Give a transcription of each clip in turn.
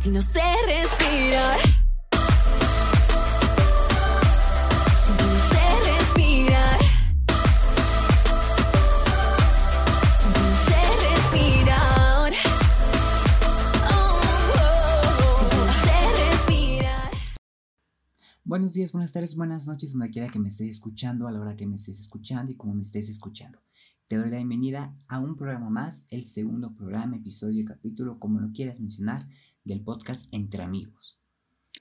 Sin respirar. Respirar. Respirar. Respirar. Buenos días, buenas tardes, buenas noches, donde quiera que me estés escuchando, a la hora que me estés escuchando y como me estés escuchando. Te doy la bienvenida a un programa más, el segundo programa, episodio, capítulo, como lo quieras mencionar, del podcast Entre Amigos.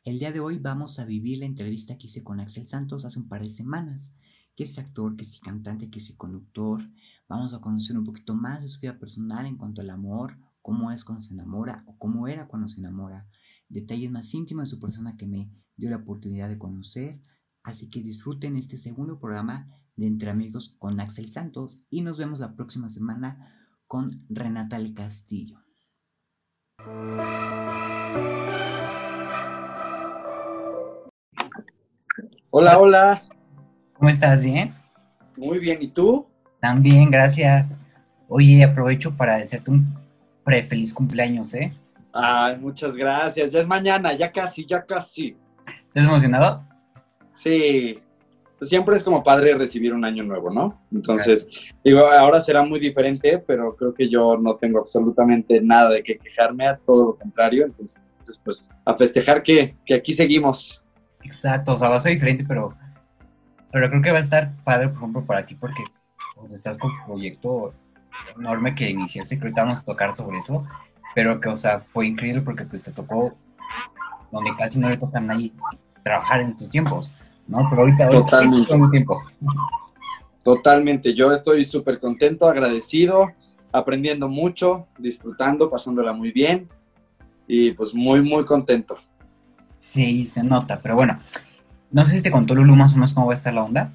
El día de hoy vamos a vivir la entrevista que hice con Axel Santos hace un par de semanas, que es actor, que es cantante, que es conductor. Vamos a conocer un poquito más de su vida personal en cuanto al amor, cómo es cuando se enamora o cómo era cuando se enamora, detalles más íntimos de su persona que me dio la oportunidad de conocer. Así que disfruten este segundo programa de Entre Amigos con Axel Santos y nos vemos la próxima semana con Renata El Castillo. Hola, hola. ¿Cómo estás? ¿Bien? Muy bien. ¿Y tú? También, gracias. Oye, aprovecho para desearte un pre feliz cumpleaños, ¿eh? Ay, muchas gracias. Ya es mañana, ya casi, ya casi. ¿Estás emocionado? Sí. Pues siempre es como padre recibir un año nuevo, ¿no? Entonces, digo, ahora será muy diferente, pero creo que yo no tengo absolutamente nada de qué quejarme, a todo lo contrario. Entonces, pues, a festejar que, que aquí seguimos. Exacto, o sea, va a ser diferente, pero, pero creo que va a estar padre, por ejemplo, para ti, porque pues, estás con un proyecto enorme que iniciaste, que ahorita vamos a tocar sobre eso, pero que, o sea, fue increíble porque pues te tocó donde casi no le toca a nadie trabajar en estos tiempos, ¿no? Pero ahorita, ahorita Totalmente. todo el tiempo. Totalmente. Yo estoy súper contento, agradecido, aprendiendo mucho, disfrutando, pasándola muy bien y pues muy, muy contento. Sí, se nota, pero bueno, no sé si te contó Lulu más o menos cómo va a estar la onda.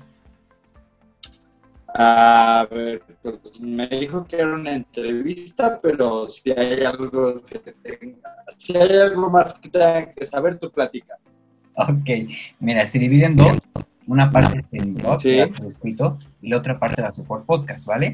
A ver, pues me dijo que era una entrevista, pero si hay algo que tenga, si hay algo más que tenga que saber, tu plática. Ok, mira, se divide en dos. Una parte es el blog, Sí. escrito, y la otra parte la support podcast, ¿vale?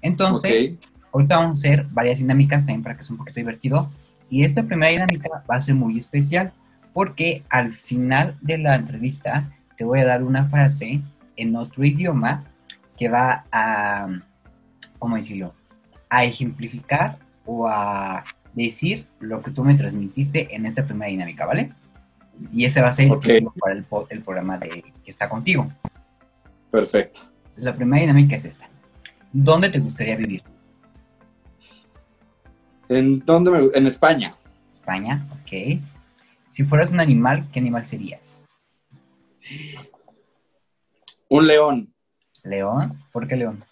Entonces, ahorita vamos a hacer varias dinámicas también para que sea un poquito divertido. Y esta primera dinámica va a ser muy especial porque al final de la entrevista te voy a dar una frase en otro idioma que va a, ¿cómo decirlo? A ejemplificar o a decir lo que tú me transmitiste en esta primera dinámica, ¿vale? Y ese va a ser el título para el programa de, que está contigo. Perfecto. Entonces, la primera dinámica es esta. ¿Dónde te gustaría vivir? ¿En dónde me, En España. España, ok. Si fueras un animal, ¿qué animal serías? Un león. ¿León? ¿Por qué león?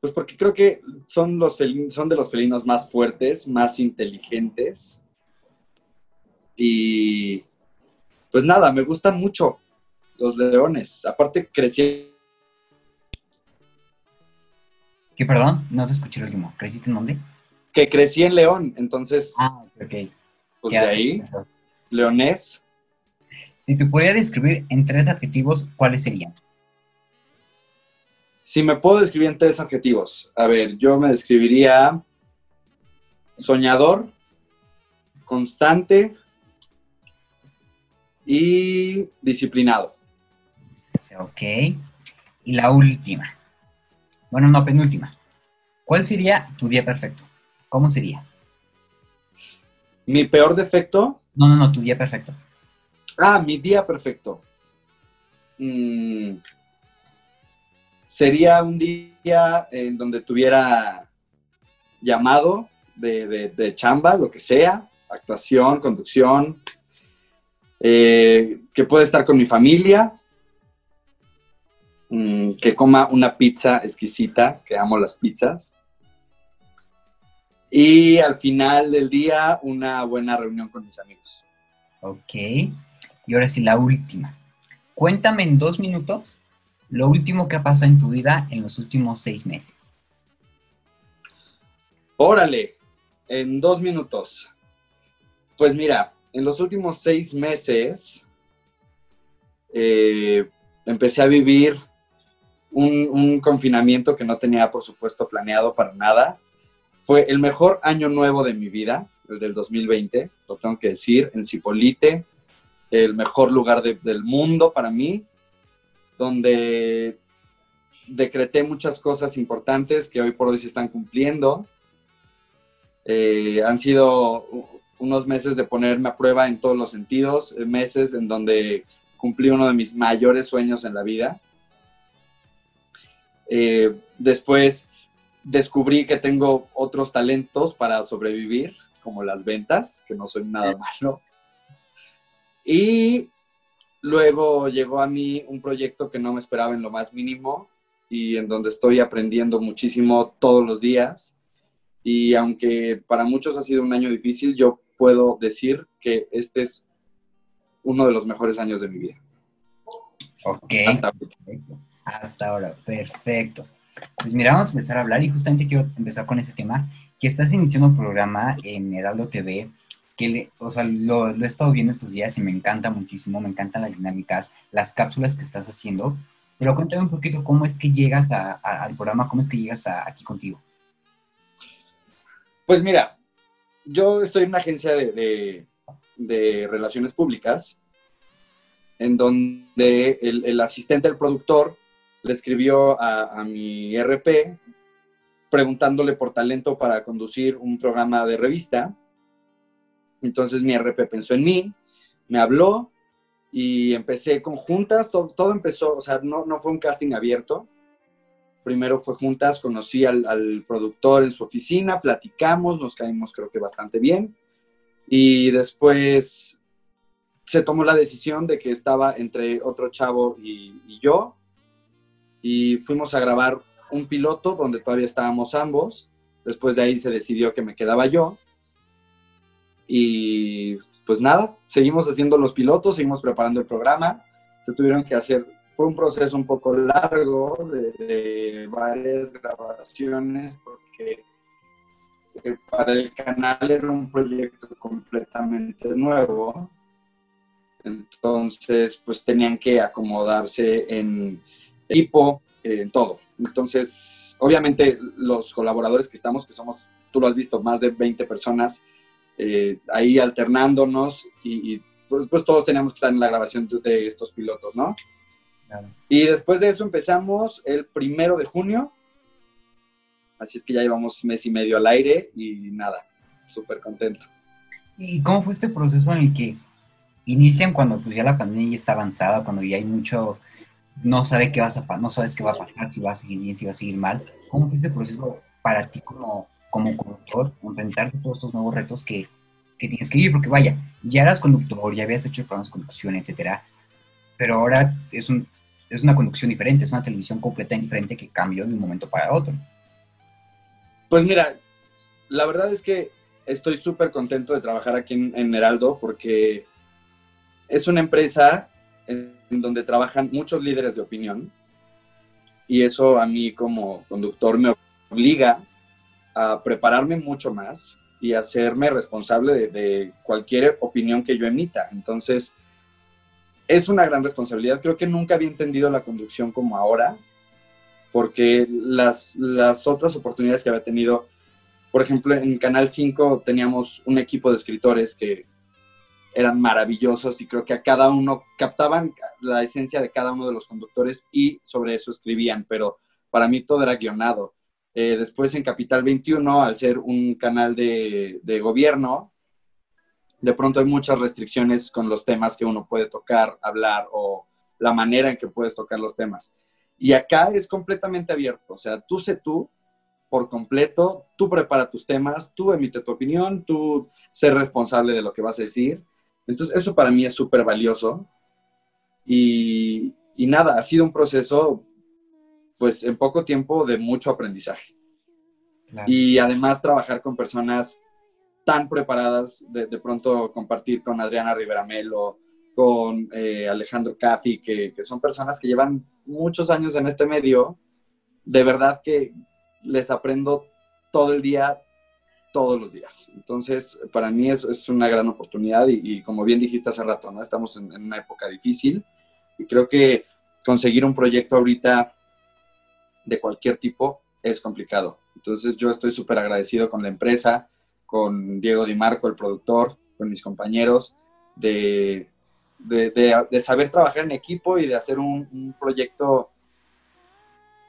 Pues porque creo que son, los felin- son de los felinos más fuertes, más inteligentes. Y pues nada, me gustan mucho los leones. Aparte, crecí ¿Qué, perdón? No te escuché el último. ¿Creciste en dónde? que crecí en León, entonces, Ah, ok. pues Ya. de ahí, leonés. Si te pudiera describir en tres adjetivos, ¿cuáles serían? Si me puedo describir en tres adjetivos, a ver, yo me describiría soñador, constante y disciplinado. O sea, ok. Y la última. Bueno, no, penúltima. ¿Cuál sería tu día perfecto? ¿Cómo sería? Mi peor defecto, No, no, no, tu día perfecto. ah, mi día perfecto. Mm, sería un día en donde tuviera llamado de, de- de chamba, lo que sea, actuación, conducción, eh, que pueda estar con mi familia, mm, que coma una pizza exquisita, que amo las pizzas. Y al final del día, una buena reunión con mis amigos. Ok. Y ahora sí, la última. Cuéntame en dos minutos lo último que ha pasado en tu vida en los últimos seis meses. Órale, en dos minutos. Pues mira, en los últimos seis meses eh, empecé a vivir un, confinamiento que no tenía, por supuesto, planeado para nada. Fue el mejor año nuevo de mi vida. el del 2020, lo tengo que decir, en Cipolite, el mejor lugar de- del mundo para mí, donde decreté muchas cosas importantes que hoy por hoy se están cumpliendo. Eh, han sido unos meses de ponerme a prueba en todos los sentidos, eh, meses en donde cumplí uno de mis mayores sueños en la vida. Eh, después descubrí que tengo otros talentos para sobrevivir, como las ventas, que no soy nada malo. Y luego llegó a mí un proyecto que no me esperaba en lo más mínimo y en donde estoy aprendiendo muchísimo todos los días. Y aunque para muchos ha sido un año difícil, yo puedo decir que este es uno de los mejores años de mi vida. Ok. Hasta ahorita. Perfecto. Hasta ahora, perfecto. Pues mira, vamos a empezar a hablar y justamente quiero empezar con ese tema, que estás iniciando un programa en Heraldo TV, que le- o sea, lo, lo he estado viendo estos días y me encanta muchísimo, me encantan las dinámicas, las cápsulas que estás haciendo, pero cuéntame un poquito cómo es que llegas a- a- al programa, cómo es que llegas a- aquí contigo. Pues mira, yo estoy en una agencia de, de- relaciones públicas, en donde el, asistente del productor le escribió a, a mi RP preguntándole por talento para conducir un programa de revista. Entonces mi RP pensó en mí, me habló y empecé con juntas, todo, todo empezó, o sea, no, no fue un casting abierto, Primero fue juntas, conocí al, productor en su oficina, platicamos, nos caímos creo que bastante bien. Y después se tomó la decisión de que estaba entre otro chavo y, y yo. Y fuimos a grabar un piloto donde todavía estábamos ambos. Después de ahí se decidió que me quedaba yo. Y pues nada, seguimos haciendo los pilotos, seguimos preparando el programa. Se tuvieron que hacer fue un proceso un poco largo de, de varias grabaciones porque eh, para el canal era un proyecto completamente nuevo. Entonces, pues tenían que acomodarse en equipo, eh, en todo. Entonces, obviamente los colaboradores que estamos, que somos, tú lo has visto, más de 20 personas, eh, ahí alternándonos y, y pues, pues, todos teníamos que estar en la grabación de, de estos pilotos, ¿no? Y después de eso empezamos el primero de junio. Así es que ya llevamos mes y medio al aire y nada, súper contento. ¿Y cómo fue este proceso en el que inician cuando pues ya la pandemia ya está avanzada, cuando ya hay mucho, no sabe qué vas a no sabes qué va a pasar, si va a seguir bien, si va a seguir mal? ¿Cómo fue este proceso para ti como, como conductor, enfrentarte todos estos nuevos retos que, que tienes que vivir? Porque vaya, ya eras conductor, ya habías hecho programas de conducción, etcétera, pero ahora es, un, es una conducción diferente, es una televisión completamente diferente que cambió de un momento para otro. Pues mira, la verdad es que estoy súper contento de trabajar aquí en, en Heraldo porque es una empresa en, donde trabajan muchos líderes de opinión y eso a mí como conductor me obliga a prepararme mucho más y hacerme responsable de cualquier opinión que yo emita. Entonces, es una gran responsabilidad. Creo que nunca había entendido la conducción como ahora, porque las, las otras oportunidades que había tenido, por ejemplo, en Canal 5 teníamos un equipo de escritores que eran maravillosos y creo que a cada uno captaban la esencia de cada uno de los conductores y sobre eso escribían, pero para mí todo era guionado. Eh, después en Capital 21, al ser un canal de, de gobierno, de pronto hay muchas restricciones con los temas que uno puede tocar, hablar o la manera en que puedes tocar los temas. Y acá es completamente abierto, o sea, tú sé tú por completo, tú prepara tus temas, tú emite tu opinión, tú sé responsable de lo que vas a decir. Entonces, eso para mí es súper valioso. Y, y nada, ha sido un proceso, pues en poco tiempo, de mucho aprendizaje. Claro. Y además trabajar con personas tan preparadas, de, pronto compartir con Adriana Rivera Melo, con eh, Alejandro Caffi, que, son personas que llevan muchos años en este medio, de verdad que les aprendo todo el día, todos los días. Entonces, para mí es, una gran oportunidad y, y, como bien dijiste hace rato, ¿no? estamos en, en una época difícil y creo que conseguir un proyecto ahorita de cualquier tipo es complicado. Entonces, yo estoy súper agradecido con la empresa, con Diego Di Marco, el productor, con mis compañeros, de, de, saber trabajar en equipo y de hacer un, proyecto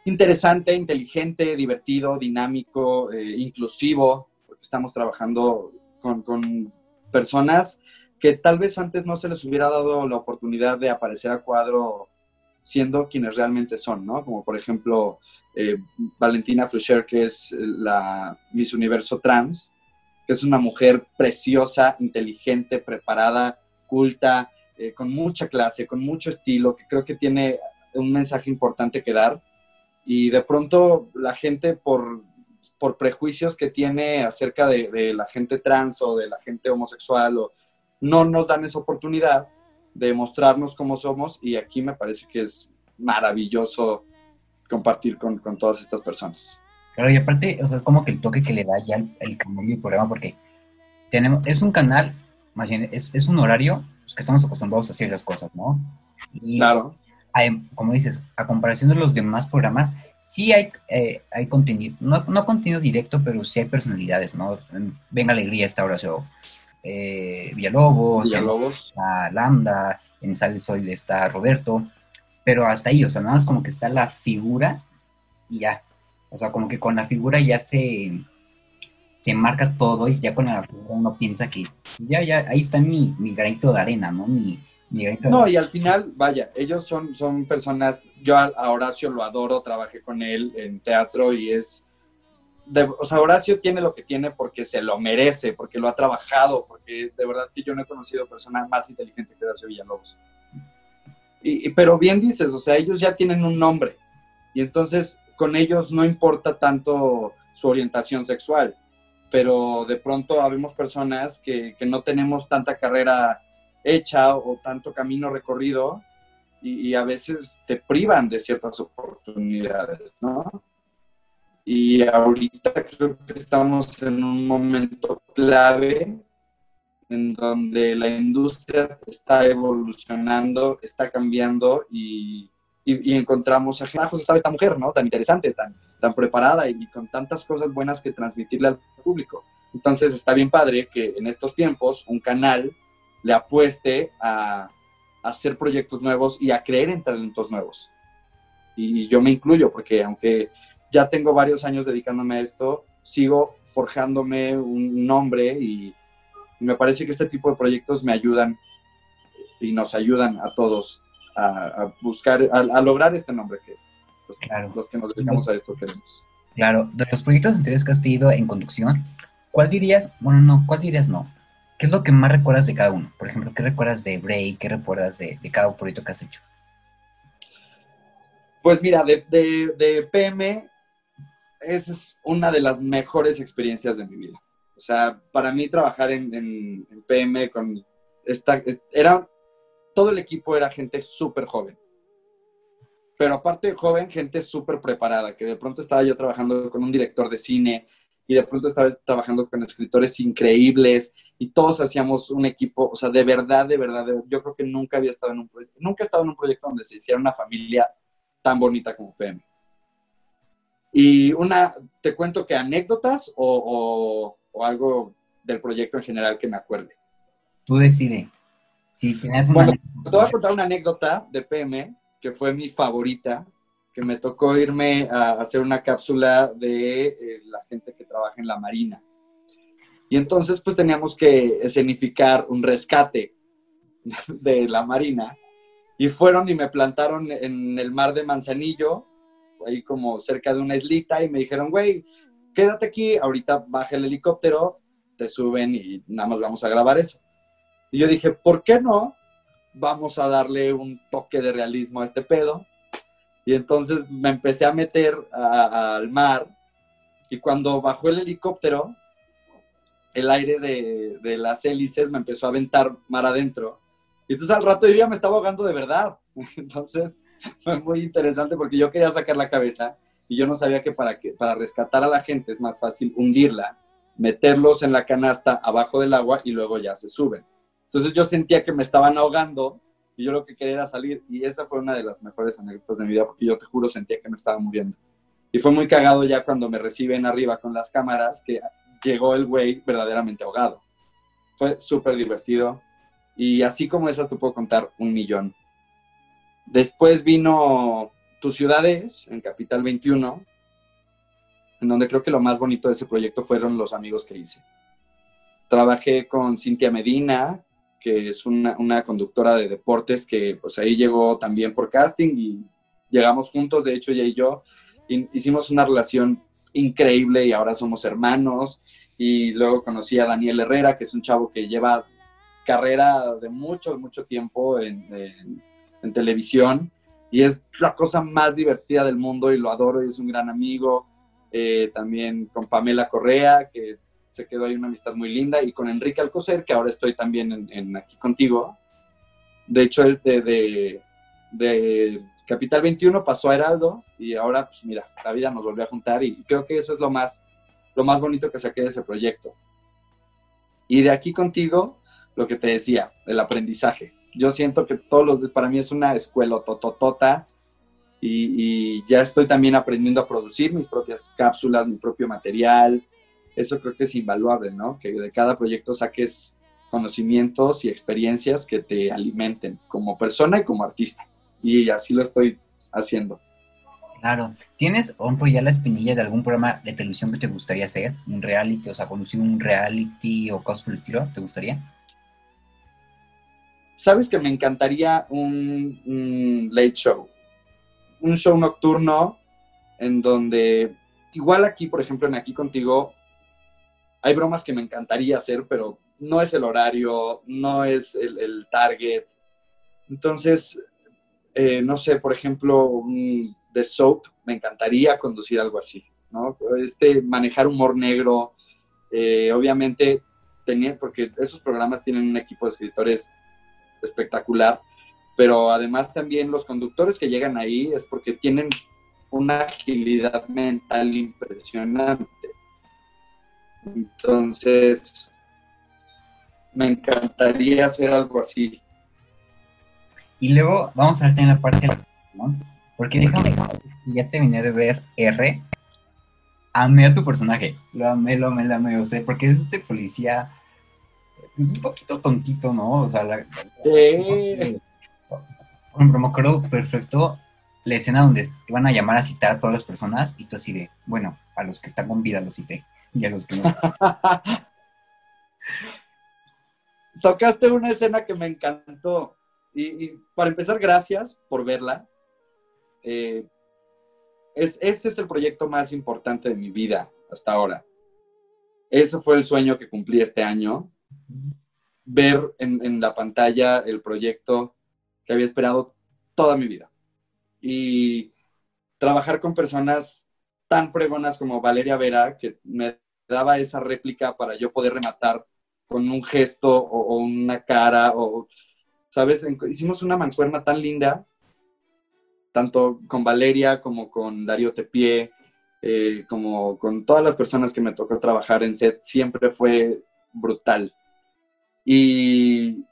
interesante, inteligente, divertido, dinámico, eh, inclusivo, porque estamos trabajando con, con personas que tal vez antes no se les hubiera dado la oportunidad de aparecer a cuadro siendo quienes realmente son, ¿no? Como por ejemplo eh, Valentina Flusher, que es la Miss Universo Trans, que es una mujer preciosa, inteligente, preparada, culta, eh, con mucha clase, con mucho estilo, que creo que tiene un mensaje importante que dar. Y de pronto la gente por, por prejuicios que tiene acerca de, de la gente trans o de la gente homosexual, o, no nos dan esa oportunidad de mostrarnos cómo somos y aquí me parece que es maravilloso compartir con, con todas estas personas. Claro, y aparte, o sea, es como que el toque que le da ya el, el canal y el programa, porque tenemos, es un canal, más bien, es, es un horario pues, que estamos acostumbrados a ciertas cosas, ¿no? Y Claro, hay- como dices, a comparación de los demás programas, sí hay, eh, hay contenido, no, no contenido directo, pero sí hay personalidades, ¿no? En Venga Alegría está Horacio eh, Villalobos, Villalobos. está Lambda, en Sale Sol está Roberto, pero hasta ahí, o sea, nada más como que está la figura y ya. O sea, como que con la figura ya se, se marca todo y ya con la figura uno piensa que ya, ya, ahí está mi, mi granito de arena, ¿no? Mi, mi granito de No, y al final, vaya, ellos son, son personas, yo a, a Horacio lo adoro, trabajé con él en teatro y es, de- o sea, Horacio tiene lo que tiene porque se lo merece, porque lo ha trabajado, porque de verdad que yo no he conocido persona más inteligente que Horacio Villalobos. Y- pero bien dices, o sea, ellos ya tienen un nombre y entonces con ellos no importa tanto su orientación sexual, pero de pronto habemos personas que, que no tenemos tanta carrera hecha o tanto camino recorrido y, y a veces te privan de ciertas oportunidades, ¿no? Y ahorita creo que estamos en un momento clave en donde la industria está evolucionando, está cambiando y, y- y encontramos a gente, estaba esta mujer, ¿no? Tan interesante, tan, tan preparada y con tantas cosas buenas que transmitirle al público. Entonces está bien padre que en estos tiempos un canal le apueste a, a hacer proyectos nuevos y a creer en talentos nuevos. Y, yo me incluyo porque aunque ya tengo varios años dedicándome a esto, sigo forjándome un nombre y, y me parece que este tipo de proyectos me ayudan y nos ayudan a todos a, a buscar, a, a lograr este nombre que Claro. los que nos dedicamos a esto queremos. Claro, de los proyectos anteriores que has tenido en conducción, ¿cuál dirías, bueno, no, cuál dirías no? ¿Qué es lo que más recuerdas de cada uno? Por ejemplo, ¿qué recuerdas de Bray? ¿Qué recuerdas de, de cada proyecto que has hecho? Pues mira, de, de, de PM, esa es una de las mejores experiencias de mi vida. O sea, para mí trabajar en, en- en PM con esta, es- era, todo el equipo era gente súper joven. Pero aparte de joven, gente súper preparada, que de pronto estaba yo trabajando con un director de cine y de pronto estaba trabajando con escritores increíbles y todos hacíamos un equipo, o sea, de verdad, de verdad, yo creo que nunca había estado en un proyecto, nunca he en un proyecto donde se hiciera una familia tan bonita como PM. Y una, te cuento que anécdotas o- o algo del proyecto en general que me acuerde. Tú decides. Si tenías una... Bueno, Te voy a contar una anécdota de PM que fue mi favorita, que me tocó irme a hacer una cápsula de eh, la gente que trabaja en la Marina. Y entonces pues teníamos que escenificar un rescate de la Marina. Y fueron y me plantaron en el mar de Manzanillo, ahí como cerca de una islita, y me dijeron, güey, quédate aquí, ahorita baja el helicóptero, te suben y nada más vamos a grabar eso. Y yo dije, ¿por qué no? Vamos a darle un toque de realismo a este pedo. Y entonces me empecé a meter al mar y cuando bajó el helicóptero, el aire de, de las hélices me empezó a aventar mar adentro. Y entonces al rato yo ya me estaba ahogando de verdad. Entonces fue muy interesante porque yo quería sacar la cabeza y yo no sabía que para, que para rescatar a la gente es más fácil hundirla, meterlos en la canasta abajo del agua y luego ya se suben. Entonces yo sentía que me estaban ahogando y yo lo que quería era salir y esa fue una de las mejores anécdotas de mi vida porque yo te juro sentía que me estaba muriendo. Y fue muy cagado ya cuando me reciben arriba con las cámaras que llegó el güey verdaderamente ahogado. Fue súper divertido. Y así como esas te puedo contar un millón. Después vino Tus Ciudades en Capital 21, en donde creo que lo más bonito de ese proyecto fueron los amigos que hice. Trabajé con Cintia Medina, que es una, conductora de deportes que pues ahí llegó también por casting y llegamos juntos, de hecho ella y yo hi- hicimos una relación increíble y ahora somos hermanos y luego conocí a Daniel Herrera, que es un chavo que lleva carrera de mucho, mucho tiempo en televisión y es la cosa más divertida del mundo y lo adoro y es un gran amigo. Eh, también con Pamela Correa, que se quedó ahí una amistad muy linda, y con Enrique Alcocer, que ahora estoy también en, en aquí contigo. De hecho, él de, de, de Capital 21 pasó a Heraldo y ahora, pues mira, la vida nos volvió a juntar y creo que eso es lo más, lo más bonito que saqué de ese proyecto. Y de aquí contigo, lo que te decía, el aprendizaje. Yo siento que todos los, para mí es una escuela tototota y, y ya estoy también aprendiendo a producir mis propias cápsulas, mi propio material. Eso creo que es invaluable, ¿no? Que de cada proyecto saques conocimientos y experiencias que te alimenten como persona y como artista. Y así lo estoy haciendo. Claro. ¿Tienes, por ya la espinilla de algún programa de televisión que te gustaría hacer? ¿Un reality? O sea, conducir un reality o cosas por el estilo, ¿te gustaría? ¿Sabes que me encantaría un, un late show? Un show nocturno en donde, igual aquí, por ejemplo, en Aquí Contigo, hay bromas que me encantaría hacer, pero no es el horario, no es el, target. Entonces, eh, no sé, por ejemplo, The Soap, me encantaría conducir algo así, ¿no? Este, manejar humor negro, eh, obviamente, tenía, porque esos programas tienen un equipo de escritores espectacular, pero además también los conductores que llegan ahí es porque tienen una agilidad mental impresionante. Entonces, me encantaría hacer algo así. Y luego vamos a ver también la parte ¿no? Porque déjame, ya terminé de ver R. Amé a tu personaje. Lo amé, lo amé, lo amé. O sea, porque es este policía. Pues un poquito tontito, ¿no? O sea, la, Sí. por ejemplo, me acuerdo perfecto la escena donde iban a llamar a citar a todas las personas y tú así de, bueno, a los que están con vida los cité Tocaste una escena que me encantó. Y, y para empezar, gracias por verla. Eh, es, ese es el proyecto más importante de mi vida hasta ahora. Ese fue el sueño que cumplí este año. Ver en, en la pantalla el proyecto que había esperado toda mi vida. Y trabajar con personas tan fregonas como Valeria Vera, que me daba esa réplica para yo poder rematar con un gesto o, una cara, o, ¿sabes? Hicimos una mancuerna tan linda, tanto con Valeria como con Darío Tepié, eh, como con todas las personas que me tocó trabajar en set, siempre fue brutal. Y,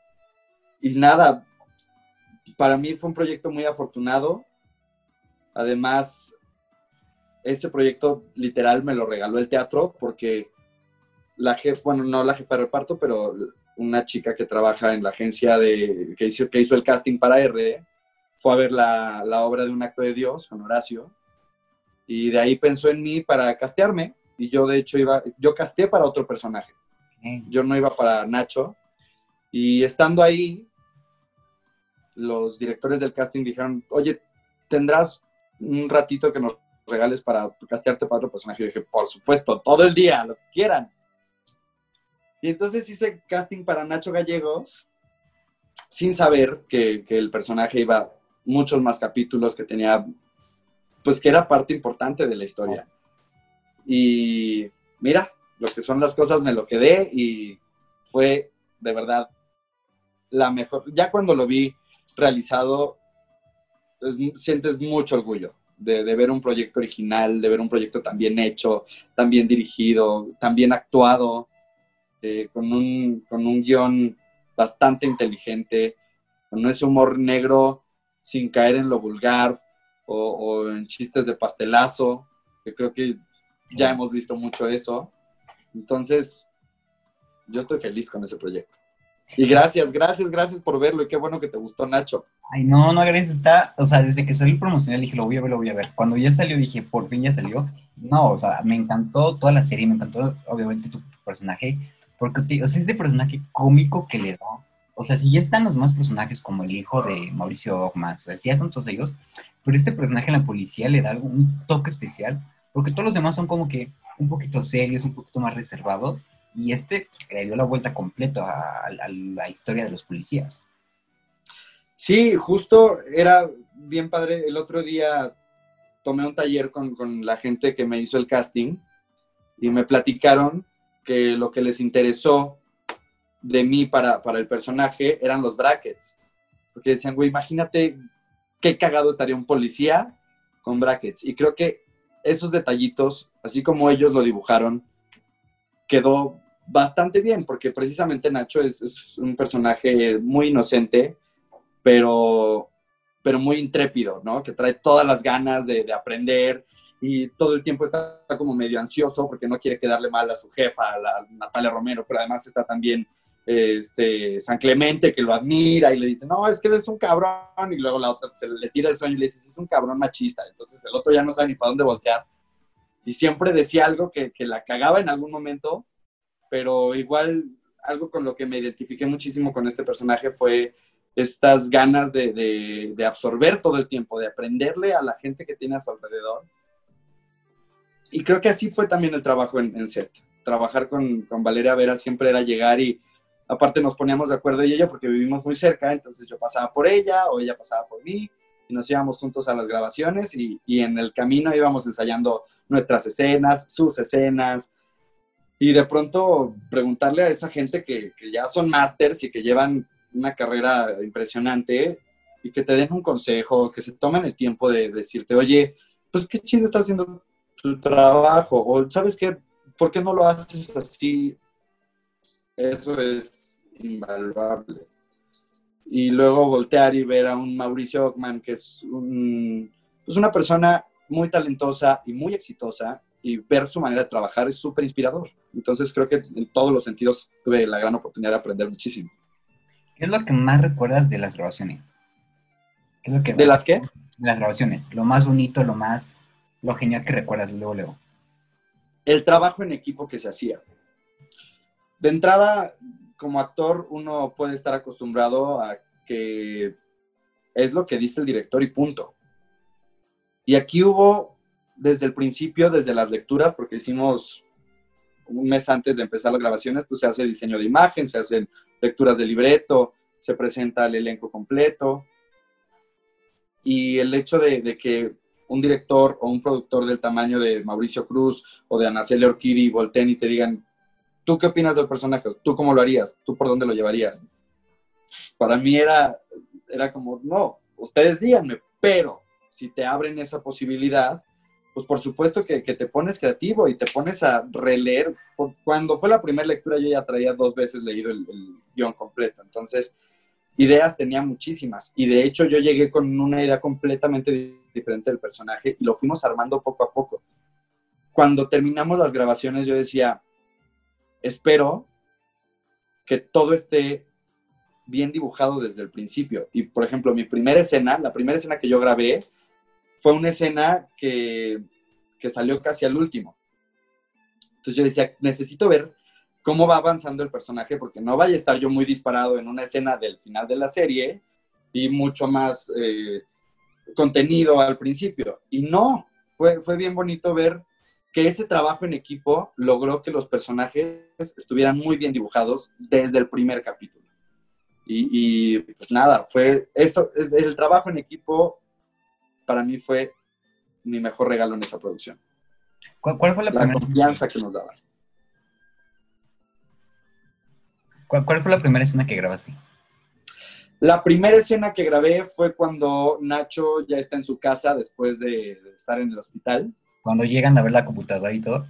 y nada, para mí fue un proyecto muy afortunado. Además, ese proyecto literal me lo regaló el teatro porque la jefa, bueno, no la jefa de reparto, pero una chica que trabaja en la agencia de, que, hizo, que hizo el casting para R, fue a ver la, la obra de Un acto de Dios con Horacio. Y de ahí pensó en mí para castearme. Y yo de hecho iba, yo casteé para otro personaje, yo no iba para Nacho. Y estando ahí, los directores del casting dijeron, oye, ¿tendrás un ratito que nos regales para castearte para otro personaje? Y dije, por supuesto, todo el día, lo que quieran. Y entonces hice casting para Nacho Gallegos, sin saber que, que, el personaje iba muchos más capítulos, que tenía, pues que era parte importante de la historia. Y mira, lo que son las cosas me lo quedé y fue de verdad la mejor. Ya cuando lo vi realizado, pues, sientes mucho orgullo de, de, ver un proyecto original, de ver un proyecto tan bien hecho, tan bien dirigido, tan bien actuado, eh, con, un, con un guion bastante inteligente, con ese humor negro sin caer en lo vulgar o, o en chistes de pastelazo, que creo que ya hemos visto mucho eso. Entonces, yo estoy feliz con ese proyecto. Y gracias, gracias, gracias por verlo y qué bueno que te gustó, Nacho. Ay, no, no, gracias, está, o sea, desde que salió el promocional dije, lo voy a ver, lo voy a ver. Cuando ya salió dije, por fin ya salió. No, o sea, me encantó toda la serie, me encantó, obviamente, tu, tu personaje, porque, o sea, ese personaje cómico que le da. O sea, si ya están los demás personajes como el hijo de Mauricio Ogman, o sea, si ya son todos ellos, pero este personaje en la policía le da un toque especial, porque todos los demás son como que un poquito serios, un poquito más reservados, y este le dio la vuelta completa a, la historia de los policías. Sí, justo era bien padre. El otro día tomé un taller con, con la gente que me hizo el casting y me platicaron que lo que les interesó de mí para, para el personaje eran los brackets. Porque decían, güey, imagínate qué cagado estaría un policía con brackets. Y creo que esos detallitos, así como ellos lo dibujaron, quedó bastante bien, porque precisamente Nacho es, un personaje muy inocente, pero, pero muy intrépido, ¿no? Que trae todas las ganas de, de aprender y todo el tiempo está como medio ansioso porque no quiere quedarle mal a su jefa, a la Natalia Romero, pero además está también este, San Clemente que lo admira y le dice, no, es que eres un cabrón, y luego la otra se le tira el sueño y le dice, "Sí, es un cabrón machista, entonces el otro ya no sabe ni para dónde voltear. Y siempre decía algo que, que la cagaba en algún momento, pero igual algo con lo que me identifiqué muchísimo con este personaje fue estas ganas de, de, absorber todo el tiempo, de aprenderle a la gente que tiene a su alrededor. Y creo que así fue también el trabajo en, en set. Trabajar con, con Valeria Vera siempre era llegar y aparte nos poníamos de acuerdo y ella porque vivimos muy cerca, entonces yo pasaba por ella o ella pasaba por mí y nos íbamos juntos a las grabaciones y, y en el camino íbamos ensayando nuestras escenas, sus escenas, y de pronto preguntarle a esa gente que, que ya son másters y que llevan una carrera impresionante y que te den un consejo, que se tomen el tiempo de decirte, oye, pues qué chido está haciendo tu trabajo, o sabes qué, ¿por qué no lo haces así? Eso es invaluable. Y luego voltear y ver a un Mauricio Ockman, que es un, pues una persona muy talentosa y muy exitosa, y ver su manera de trabajar es súper inspirador. Entonces creo que en todos los sentidos tuve la gran oportunidad de aprender muchísimo. ¿Qué es lo que más recuerdas de las grabaciones? ¿Qué es lo que ¿De las qué? de las grabaciones? Lo más bonito, lo más, lo genial que recuerdas luego, luego. el trabajo en equipo que se hacía. De entrada, como actor, uno puede estar acostumbrado a que es lo que dice el director y punto. Y aquí hubo, desde el principio, desde las lecturas, porque hicimos un mes antes de empezar las grabaciones, pues se hace diseño de imagen, se hacen lecturas de libreto, se presenta el elenco completo. Y el hecho de, que un director o un productor del tamaño de Mauricio Cruz o de Anaceli Orquidi volteen te digan, ¿tú qué opinas del personaje? ¿Tú cómo lo harías? ¿Tú por dónde lo llevarías? Para mí era, era como, no, ustedes díganme, pero si te abren esa posibilidad, pues por supuesto que, que te pones creativo y te pones a releer. Cuando fue la primera lectura yo ya traía dos veces leído el, el guion completo, entonces ideas tenía muchísimas y de hecho yo llegué con una idea completamente di- diferente del personaje y lo fuimos armando poco a poco. Cuando terminamos las grabaciones yo decía, espero que todo esté bien dibujado desde el principio. Y por ejemplo, mi primera escena, la primera escena que yo grabé fue una escena que, que salió casi al último. Entonces yo decía, necesito ver cómo va avanzando el personaje, porque no vaya a estar yo muy disparado en una escena del final de la serie y mucho más eh, contenido al principio. Y no, fue, fue bien bonito ver que ese trabajo en equipo logró que los personajes estuvieran muy bien dibujados desde el primer capítulo. Y, y, pues nada, fue eso, es- el trabajo en equipo para mí fue mi mejor regalo en esa producción. ¿Cuál, cuál fue la, La primera, confianza que nos daba. cuál, cuál fue la primera escena que grabaste? La primera escena que grabé fue cuando Nacho ya está en su casa después de, de estar en el hospital. Cuando llegan a ver la computadora y todo.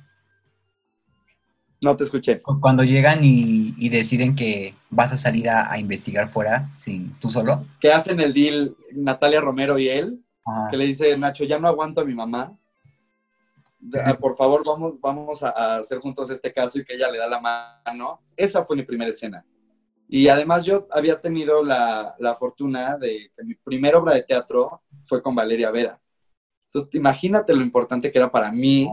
No te escuché. Cu- Cuando llegan y, y deciden que vas a salir a, a investigar fuera, sin tú solo. Que hacen el deal Natalia Romero y él, Ajá. que le dice Nacho, ya no aguanto a mi mamá. ah, por favor, vamos, vamos a, a hacer juntos este caso y que ella le da la mano. Esa fue mi primera escena. Y además yo había tenido la, la fortuna de que mi primera obra de teatro fue con Valeria Vera. Entonces, imagínate lo importante que era para mí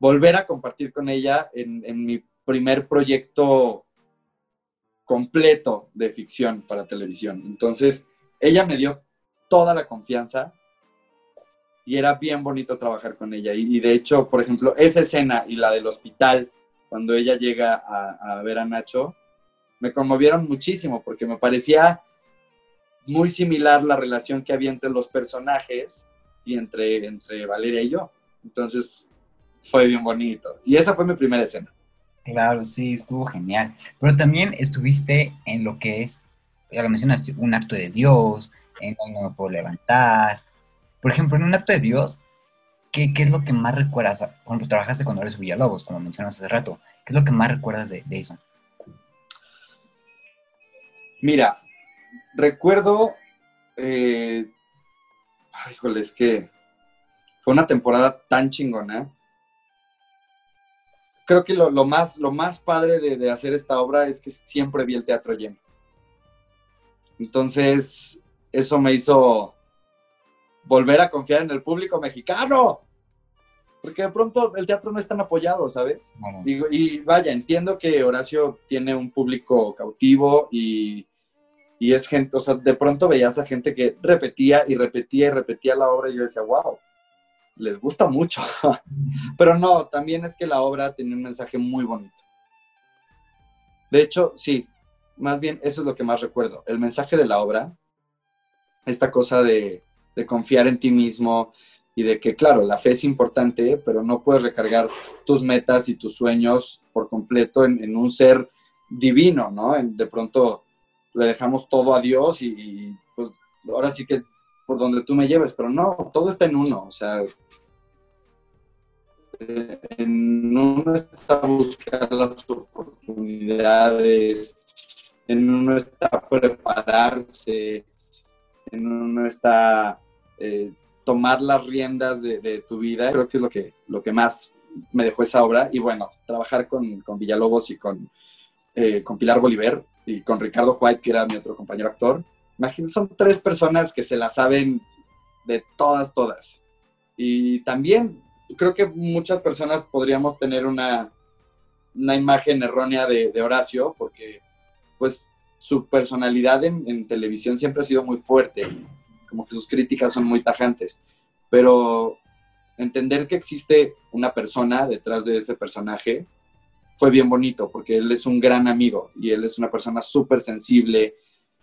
volver a compartir con ella en, en mi primer proyecto completo de ficción para televisión. Entonces, ella me dio toda la confianza y era bien bonito trabajar con ella. Y, y de hecho, por ejemplo, esa escena y la del hospital, cuando ella llega a, a ver a Nacho, me conmovieron muchísimo porque me parecía muy similar la relación que había entre los personajes y entre, entre Valeria y yo. Entonces fue bien bonito. Y esa fue mi primera escena. Claro, sí, estuvo genial. Pero también estuviste en lo que es, ya lo mencionas, un acto de Dios, en no me puedo levantar. Por ejemplo, en un acto de Dios, ¿qué, qué es lo que más recuerdas? Por ejemplo, trabajaste con Lorenzo Villalobos, como mencionas hace rato. ¿Qué es lo que más recuerdas de, de eso? Mira, recuerdo, eh, ay, híjole, es que fue una temporada tan chingona. Creo que lo, lo más, lo más padre de, de hacer esta obra es que siempre vi el teatro lleno. Entonces, eso me hizo volver a confiar en el público mexicano. Porque de pronto el teatro no es tan apoyado, ¿sabes? Bueno, Digo, y vaya, entiendo que Horacio tiene un público cautivo y, y es gente, o sea, de pronto veías a gente que repetía y repetía y repetía la obra y yo decía, wow, les gusta mucho. Pero no, también es que la obra tenía un mensaje muy bonito. De hecho, sí, más bien eso es lo que más recuerdo. El mensaje de la obra, esta cosa de, de confiar en ti mismo y de que, claro, la fe es importante, pero no puedes recargar tus metas y tus sueños por completo en, en un ser divino, ¿no? En- de pronto le dejamos todo a Dios y, pues ahora sí que por donde tú me lleves, pero no, todo está en uno, o sea, en uno está buscar las oportunidades, en uno está prepararse, en uno está eh, tomar las riendas de, de tu vida, creo que es lo que, lo que más me dejó esa obra, y bueno, trabajar con, con Villalobos y con, eh, con Pilar Bolívar y con Ricardo White, que era mi otro compañero actor, imagínense, son tres personas que se la saben de todas, todas. Y también creo que muchas personas podríamos tener una, una imagen errónea de, de Horacio, porque pues su personalidad en, televisión siempre ha sido muy fuerte, como que sus críticas son muy tajantes, pero entender que existe una persona detrás de ese personaje fue bien bonito, porque él es un gran amigo y él es una persona súper sensible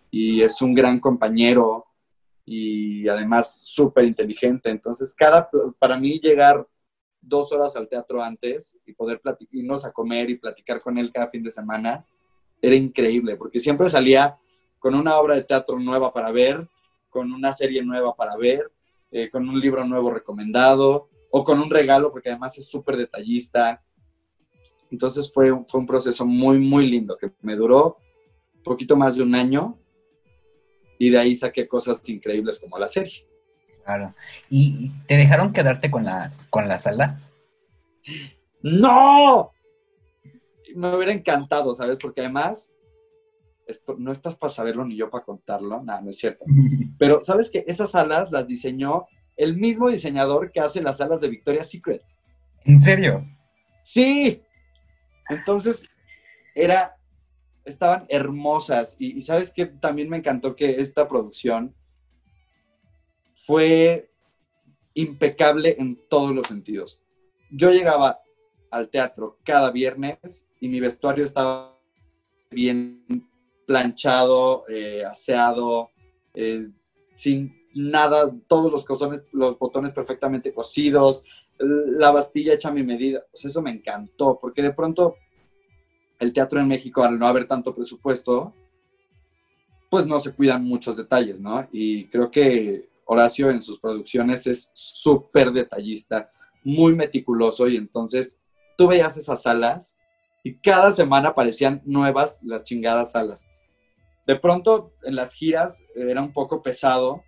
y es un gran compañero y además súper inteligente. Entonces, cada, para mí llegar dos horas al teatro antes y poder irnos a comer y platicar con él cada fin de semana era increíble, porque siempre salía con una obra de teatro nueva para ver, con una serie nueva para ver, eh, con un libro nuevo recomendado o con un regalo, porque además es súper detallista. Entonces fue, fue un proceso muy, muy lindo, que me duró un poquito más de un año y de ahí saqué cosas increíbles como la serie. claro. ¿Y te dejaron quedarte con las, con las alas? ¡No! Me hubiera encantado, ¿sabes? Porque además, esto, no estás para saberlo ni yo para contarlo, nada, no es cierto. Pero ¿sabes que Esas alas las diseñó el mismo diseñador que hace las alas de Victoria's Secret. ¿En serio? Sí. Entonces, era, estaban hermosas. Y, sabes que también me encantó que esta producción fue impecable en todos los sentidos. Yo llegaba al teatro cada viernes y mi vestuario estaba bien planchado, eh, aseado, eh, sin nada, todos los, cosones, los botones perfectamente cosidos, la bastilla hecha a mi medida. Sea, eso me encantó, porque de pronto el teatro en México, al no haber tanto presupuesto, pues no se cuidan muchos detalles, ¿no? Y creo que Horacio en sus producciones es súper detallista, muy meticuloso, y entonces tú veías esas salas y cada semana aparecían nuevas las chingadas salas. De pronto en las giras era un poco pesado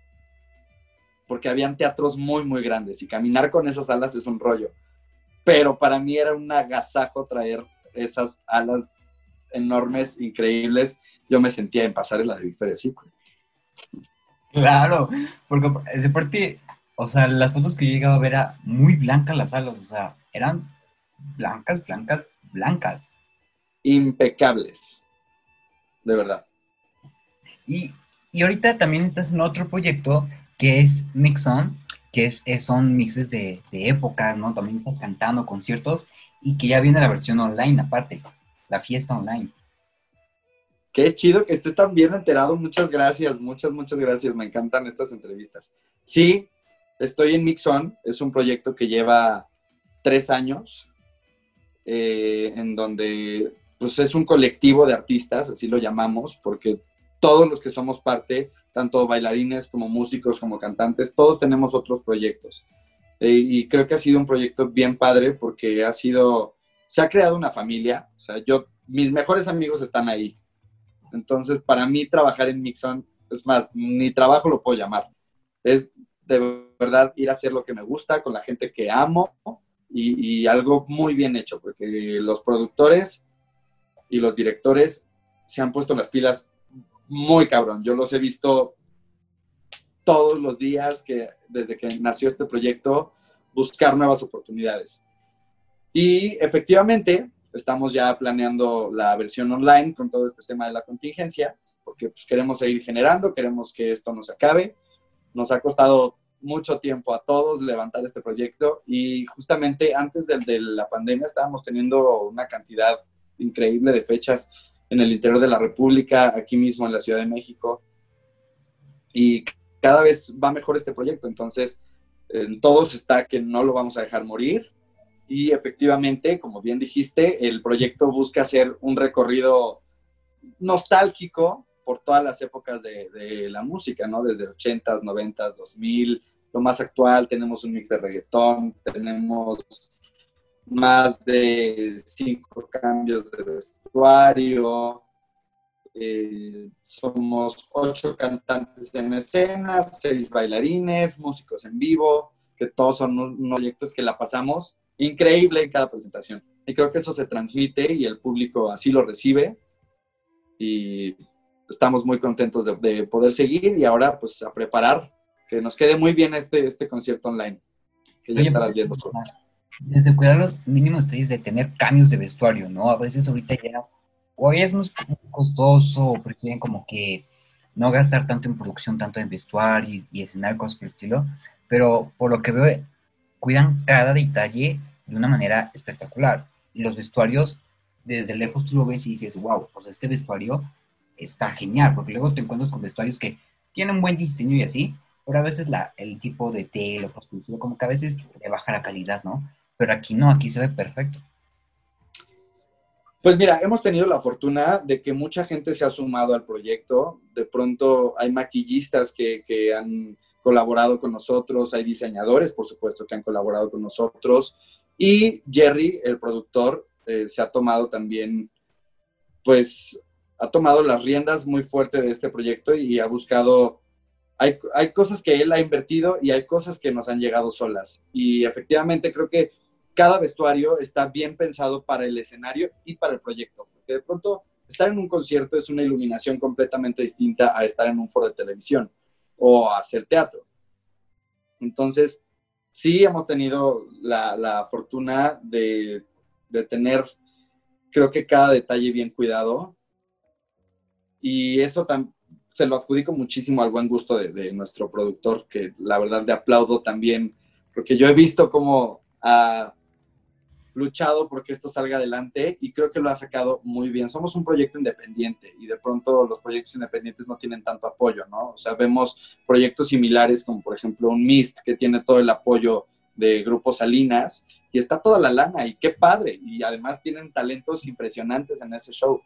porque habían teatros muy, muy grandes y caminar con esas salas es un rollo. pero para mí era un agasajo traer esas alas enormes, increíbles. Yo me sentía en pasarela de Victoria Secret. Claro, porque ese parte, o sea, las fotos que yo llegaba a ver eran muy blancas las alas, o sea, eran blancas, blancas, blancas. Impecables, de verdad. Y, y ahorita también estás en otro proyecto que es Mixon, que es, es- son mixes de, de épocas, ¿no? También estás cantando conciertos y que ya viene la versión online aparte, la fiesta online. Qué chido que estés tan bien enterado. Muchas gracias, muchas, muchas gracias. Me encantan estas entrevistas. Sí, estoy en Mixon. Es un proyecto que lleva tres años, eh, en donde pues, es un colectivo de artistas, así lo llamamos, porque todos los que somos parte, tanto bailarines como músicos, como cantantes, todos tenemos otros proyectos. Eh, y creo que ha sido un proyecto bien padre porque ha sido, se ha creado una familia. O sea, yo, mis mejores amigos están ahí. Entonces, para mí trabajar en Mixon, es más, ni trabajo lo puedo llamar. Es de verdad ir a hacer lo que me gusta con la gente que amo y algo muy bien hecho, porque los productores y los directores se han puesto las pilas muy cabrón. Yo los he visto todos los días que desde que nació este proyecto buscar nuevas oportunidades. Y efectivamente, estamos ya planeando la versión online con todo este tema de la contingencia, porque pues, queremos seguir generando, queremos que esto no se acabe. Nos ha costado mucho tiempo a todos levantar este proyecto y justamente antes de, de la pandemia estábamos teniendo una cantidad increíble de fechas en el interior de la República, aquí mismo en la Ciudad de México. Y cada vez va mejor este proyecto, entonces en todos está que no lo vamos a dejar morir y efectivamente, como bien dijiste, el proyecto busca hacer un recorrido nostálgico por todas las épocas de, de la música, ¿no? Desde 80s, 90s, 2000, lo más actual, tenemos un mix de reggaetón, tenemos más de cinco cambios de vestuario, eh, somos ocho cantantes en escena, seis bailarines, músicos en vivo, que todos son unos proyectos que la pasamos increíble en cada presentación. Y creo que eso se transmite y el público así lo recibe. Y estamos muy contentos de, de poder seguir y ahora pues a preparar que nos quede muy bien este, este concierto online. Que ya Oye, estarás viendo. sea, Desde cuidar los mínimos detalles de tener cambios de vestuario, ¿no? A veces ahorita ya, o es muy costoso, o prefieren como que no gastar tanto en producción, tanto en vestuario y, y escenario, cosas por el estilo, pero por lo que veo, cuidan cada detalle de una manera espectacular. Y los vestuarios, desde lejos tú lo ves y dices, wow, pues este vestuario está genial, porque luego te encuentras con vestuarios que tienen buen diseño y así, pero a veces la, el tipo de tela, estilo, como que a veces le baja la calidad, ¿no? Pero aquí no, aquí se ve perfecto. Pues mira, hemos tenido la fortuna de que mucha gente se ha sumado al proyecto. De pronto hay maquillistas que, que han colaborado con nosotros, hay diseñadores, por supuesto, que han colaborado con nosotros. Y Jerry, el productor, eh, se ha tomado también, pues, ha tomado las riendas muy fuerte de este proyecto y ha buscado, hay, hay cosas que él ha invertido y hay cosas que nos han llegado solas. Y efectivamente creo que cada vestuario está bien pensado para el escenario y para el proyecto, porque de pronto estar en un concierto es una iluminación completamente distinta a estar en un foro de televisión o hacer teatro. Entonces, sí hemos tenido la, la fortuna de, de, tener, creo que cada detalle bien cuidado. Y eso se lo adjudico muchísimo al buen gusto de, nuestro productor, que la verdad le aplaudo también, porque yo he visto cómo luchado porque esto salga adelante y creo que lo ha sacado muy bien. Somos un proyecto independiente y de pronto los proyectos independientes no tienen tanto apoyo, ¿no? O sea, vemos proyectos similares como por ejemplo un MIST que tiene todo el apoyo de Grupo Salinas y está toda la lana y qué padre. Y además tienen talentos impresionantes en ese show.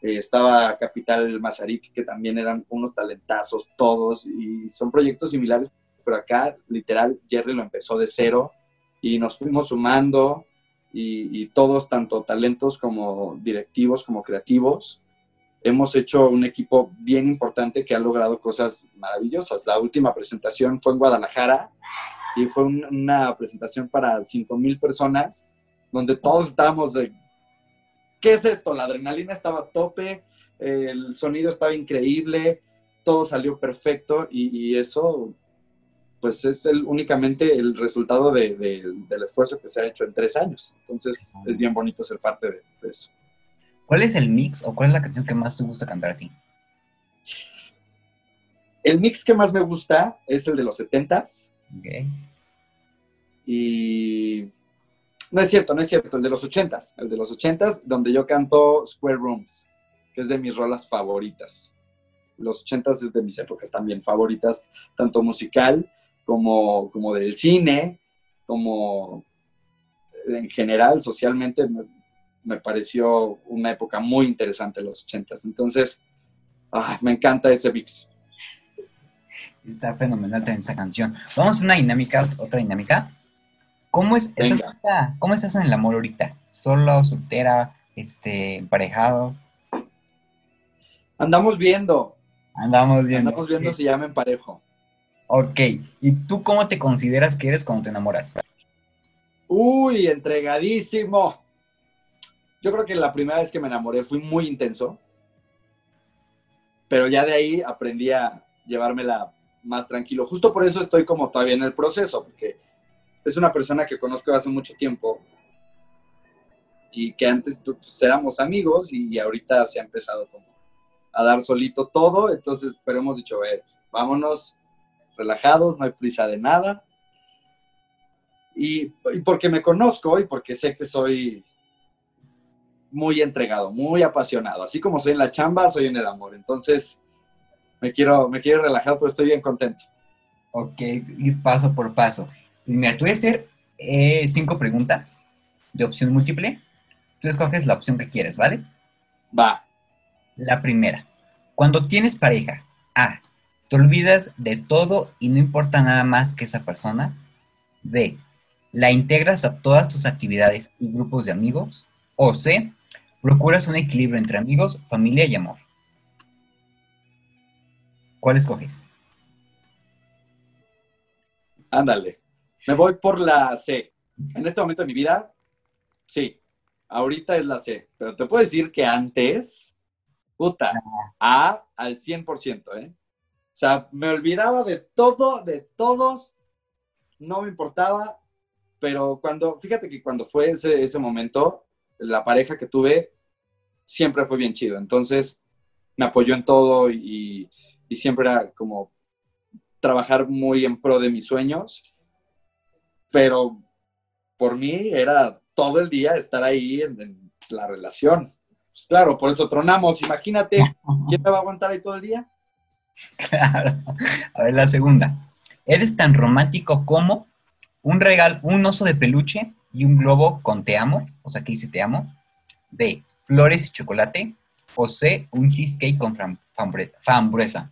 Eh, estaba Capital Mazarik, que también eran unos talentazos todos y son proyectos similares, pero acá literal Jerry lo empezó de cero y nos fuimos sumando y, todos, tanto talentos como directivos, como creativos, hemos hecho un equipo bien importante que ha logrado cosas maravillosas. La última presentación fue en Guadalajara y fue un, una presentación para 5 mil personas donde todos estábamos de, ¿qué es esto? La adrenalina estaba a tope, el sonido estaba increíble, todo salió perfecto y eso pues es el, únicamente el resultado de- de- del esfuerzo que se ha hecho en tres años. Entonces es bien bonito ser parte de, de eso. ¿Cuál es el mix o cuál es la canción que más te gusta cantar a ti? El mix que más me gusta es el de los 70s Ok. y... No es cierto, no es cierto, el de los 80s, el de los 80s, donde yo canto Square Rooms, que es de mis rolas favoritas. Los 80s es de mis épocas también favoritas, tanto musical como, como del cine, como en general, socialmente, me, me pareció una época muy interesante los 80s. Entonces, ah, me encanta ese mix. Está fenomenal también esa canción. Vamos a una dinámica, otra dinámica. ¿Cómo, es, estás ahorita- ¿Cómo estás en el amor ahorita? ¿Solo, soltera, este, emparejado? Andamos viendo, Andamos viendo. andamos viendo si ya me emparejo. Ok. ¿Y tú cómo te consideras que eres cuando te enamoras? Uy, entregadísimo. Yo creo que la primera vez que me enamoré fui muy intenso, pero ya de ahí aprendí a llevármela más tranquilo. Justo por eso estoy como todavía en el proceso, porque es una persona que conozco hace mucho tiempo y que antes pues, éramos amigos y ahorita se ha empezado como a dar solito todo, entonces, pero hemos dicho, "Eh, vámonos relajados, no hay prisa de nada. Y, y porque me conozco y porque sé que soy muy entregado, muy apasionado. Así como soy en la chamba, soy en el amor. Entonces, me quiero, me quiero relajar, pero estoy bien contento. Ok, ir paso por paso. Mira, tú voy a hacer eh, cinco preguntas de opción múltiple. Tú escoges la opción que quieres, ¿vale? Va. La primera. Cuando tienes pareja, A. Te olvidas de todo y no importa nada más que esa persona. B. La integras a todas tus actividades y grupos de amigos. O C. Procuras un equilibrio entre amigos, familia y amor. ¿Cuál escoges? Ándale. Me voy por la C. En este momento de mi vida, sí. Ahorita es la C. Pero te puedo decir que antes, puta, A al 100%, ¿eh? Sea, me olvidaba de todo, de todos. No me importaba. Pero cuando, fíjate que cuando fue ese, ese momento, la pareja que tuve siempre fue bien chido. Entonces, me apoyó en todo y, y siempre era como trabajar muy en pro de mis sueños, pero por mí era todo el día estar ahí en, en la relación. Pues claro, por eso tronamos. Imagínate, ¿quién me va a aguantar ahí todo el día? Claro. A ver, la segunda. ¿Eres tan romántico como un regalo, un oso de peluche y un globo con te amo? O sea, que dice te amo. B. Flores y chocolate. O C. Un cheesecake con frambuesa.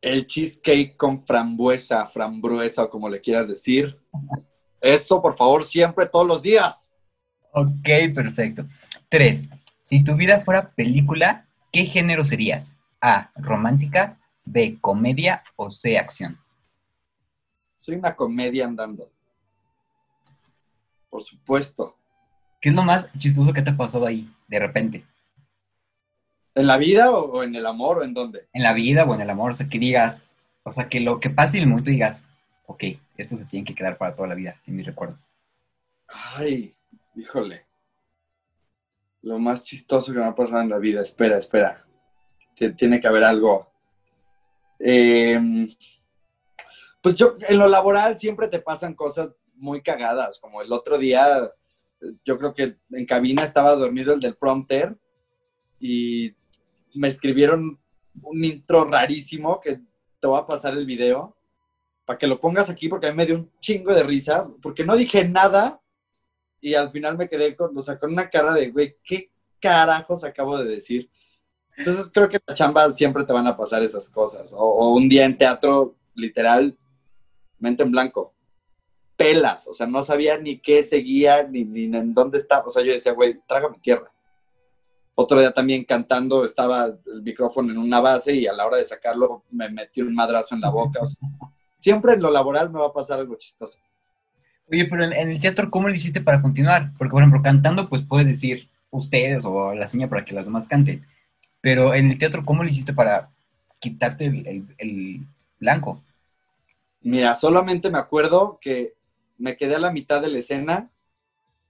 El cheesecake con frambuesa, frambuesa o como le quieras decir. Eso, por favor, siempre, todos los días. Ok, perfecto. Tres. Si tu vida fuera película, ¿qué género serías? A. Romántica. B. Comedia. O C. Acción. Soy una comedia andando. Por supuesto. ¿Qué es lo más chistoso que te ha pasado ahí, de repente? ¿En la vida o, o en el amor o en dónde? en la vida o en el amor, o sea, que digas, o sea, que lo que pase en el momento digas, ok, esto se tiene que quedar para toda la vida en mis recuerdos. Ay, híjole. Lo más chistoso que me ha pasado en la vida. Espera, espera. Ti- Tiene que haber algo. Eh, pues yo, en lo laboral siempre te pasan cosas muy cagadas. Como el otro día, yo creo que en cabina estaba dormido el del prompter y me escribieron un intro rarísimo que te voy a pasar el video para que lo pongas aquí porque a mí me dio un chingo de risa porque no dije nada y al final me quedé con, o sea, con una cara de, güey, ¿qué carajos acabo de decir? Entonces creo que en la chamba siempre te van a pasar esas cosas. O, un día en teatro, literal, mente en blanco. Pelas, o sea, no sabía ni qué seguía, ni, ni en dónde estaba. O sea, yo decía, güey, trágame tierra. Otro día también cantando, estaba el micrófono en una base y a la hora de sacarlo me metí un madrazo en la boca. Siempre en lo laboral me va a pasar algo chistoso. Oye, pero en, en el teatro, ¿cómo le hiciste para continuar? Porque, por ejemplo, cantando, pues puedes decir ustedes o la seña para que las demás canten. Pero en el teatro, ¿cómo le hiciste para quitarte el, el- el blanco? Mira, solamente me acuerdo que me quedé a la mitad de la escena,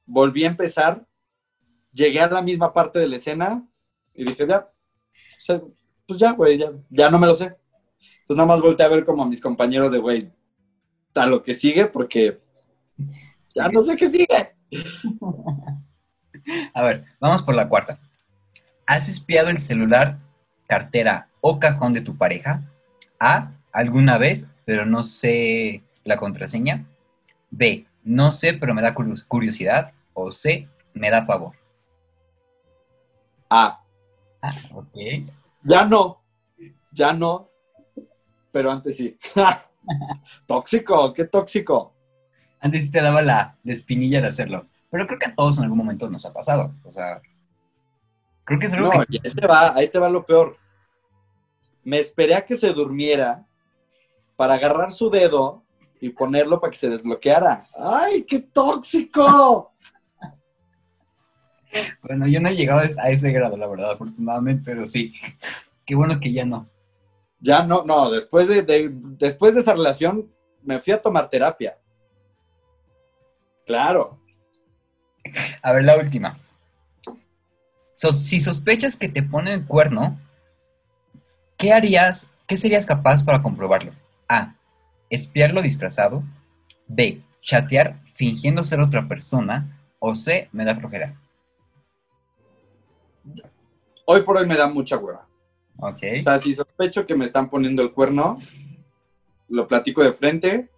volví a empezar, llegué a la misma parte de la escena y dije, ya, pues ya, güey, ya, ya no me lo sé. Entonces nada más volteé a ver como a mis compañeros de, güey, a lo que sigue, porque ya no sé qué sigue. A ver, vamos por la cuarta. ¿Has espiado el celular, cartera o cajón de tu pareja? A. Alguna vez, pero no sé la contraseña. B. No sé, pero me da curios- curiosidad. O C. Me da pavor. Ah, Ah, ok. ya no, ya no, pero antes sí. tóxico, qué tóxico. Antes sí te daba la, la espinilla de hacerlo. Pero creo que a todos en algún momento nos ha pasado. O sea, creo que es algo No, que... y ahí te va, ahí te va lo peor. Me esperé a que se durmiera para agarrar su dedo y ponerlo para que se desbloqueara. ¡Ay, qué tóxico! Bueno, yo no he llegado a ese- a ese grado, la verdad, afortunadamente, pero sí. Qué bueno que ya no. Ya no, no, después de, de- después de esa relación me fui a tomar terapia. Claro. A ver, la última. So- si sospechas que te ponen el cuerno, ¿qué harías, qué serías capaz para comprobarlo? A. Espiarlo disfrazado. B. Chatear fingiendo ser otra persona. O C. Me da flojera. Hoy por hoy me da mucha hueva. Ok. O sea, si sospecho que me están poniendo el cuerno, lo platico de frente.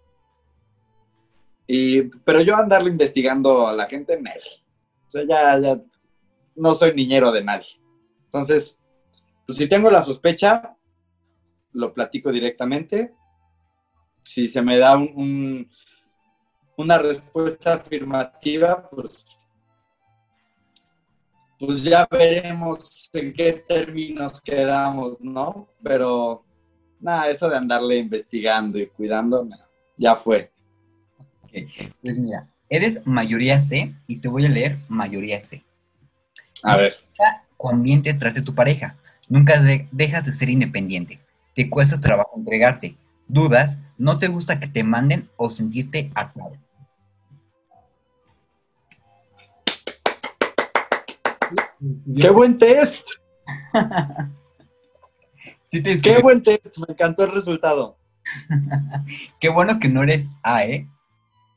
Y, pero yo andarle investigando a la gente, Nel. O sea, ya, ya no soy niñero de nadie. Entonces, pues si tengo la sospecha, lo platico directamente. Si se me da un- un- una respuesta afirmativa, pues, pues ya veremos en qué términos quedamos, ¿no? Pero nada, eso de andarle investigando y cuidando, no, ya fue. Pues mira, eres mayoría C y te voy a leer mayoría C. A ver. Con bien te trate tu pareja. Nunca de- dejas de ser independiente. Te cuesta trabajo entregarte. Dudas, no te gusta que te manden o sentirte atado. ¡Qué buen test! Sí te ¡Qué buen test! Me encantó el resultado. Qué bueno que no eres A, ¿eh?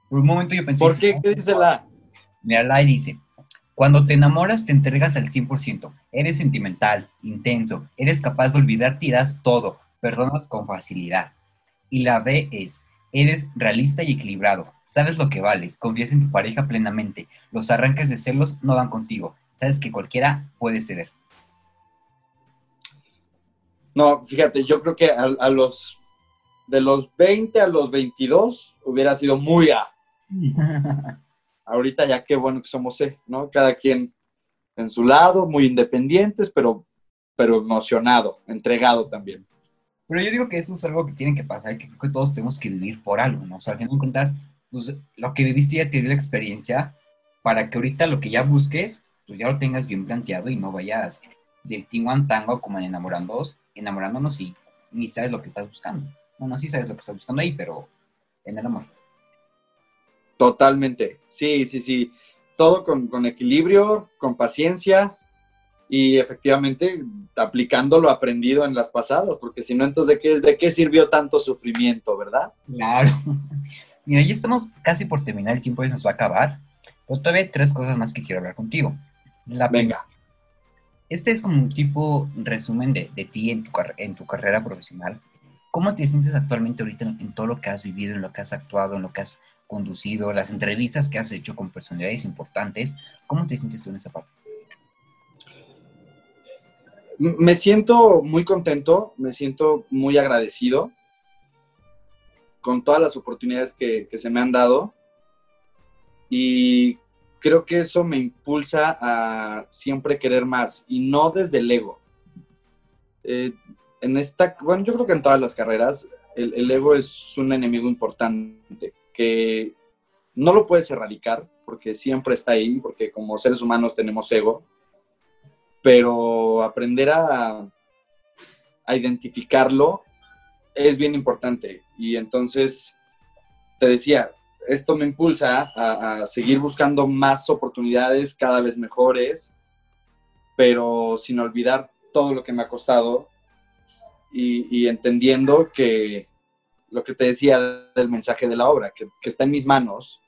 Por un momento yo pensé... ¿Por qué? ¿Qué dice la? Mira, la dice, cuando te enamoras te entregas al 100%, eres sentimental, intenso, eres capaz de olvidarte y das todo, perdonas con facilidad. Y la B es, eres realista y equilibrado, sabes lo que vales, confías en tu pareja plenamente, los arranques de celos no van contigo, sabes que cualquiera puede ceder. No, fíjate, yo creo que a, a los de los 20 a los 22 hubiera sido muy A. Ahorita ya qué bueno que somos C, ¿no? Cada quien en su lado, muy independientes, pero, pero emocionado, entregado también. Pero yo digo que eso es algo que tiene que pasar, que creo que todos tenemos que vivir por algo, ¿no? O sea, al final de cuentas, pues, lo que viviste ya te dio la experiencia para que ahorita lo que ya busques, pues ya lo tengas bien planteado y no vayas del tingo al tango como en enamorándonos, enamorándonos y ni sabes lo que estás buscando. Bueno, sí sabes lo que estás buscando ahí, pero en el amor. Totalmente. Sí, sí, sí. Todo con, con equilibrio, con paciencia y efectivamente aplicando lo aprendido en las pasadas, porque si no, entonces, ¿de qué, ¿de qué sirvió tanto sufrimiento, verdad? Claro. Mira, ya estamos casi por terminar, el tiempo ya nos va a acabar, pero todavía hay tres cosas más que quiero hablar contigo. La Venga. Este es como un tipo resumen de, de ti en tu, en tu carrera profesional. ¿Cómo te sientes actualmente ahorita en, en todo lo que has vivido, en lo que has actuado, en lo que has conducido, las entrevistas que has hecho con personalidades importantes? ¿Cómo te sientes tú en esa parte? Me siento muy contento, me siento muy agradecido con todas las oportunidades que, se me han dado y creo que eso me impulsa a siempre querer más y no desde el ego. Eh, en esta, bueno, yo creo que en todas las carreras el ego es un enemigo importante no lo puedes erradicar, porque siempre está ahí, porque como seres humanos tenemos ego, pero aprender a, a identificarlo es bien importante. Y entonces, te decía, esto me impulsa a, seguir buscando más oportunidades cada vez mejores, pero sin olvidar todo lo que me ha costado y entendiendo que lo que te decía del mensaje de la obra, que, está en mis manos,